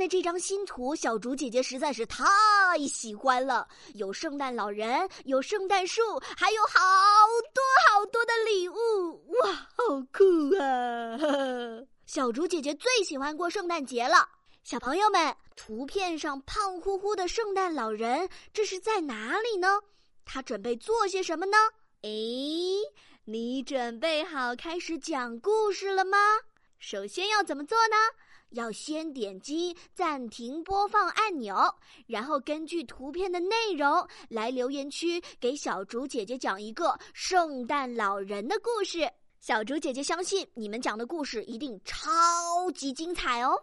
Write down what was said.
的这张新图，小竹姐姐实在是太喜欢了。有圣诞老人，有圣诞树，还有好多好多的礼物，哇，好酷啊！小竹姐姐最喜欢过圣诞节了。小朋友们，图片上胖乎乎的圣诞老人，这是在哪里呢？他准备做些什么呢？诶，你准备好开始讲故事了吗？首先要怎么做呢？要先点击暂停播放按钮，然后根据图片的内容来留言区给小竹姐姐讲一个圣诞老人的故事。小竹姐姐相信你们讲的故事一定超级精彩哦！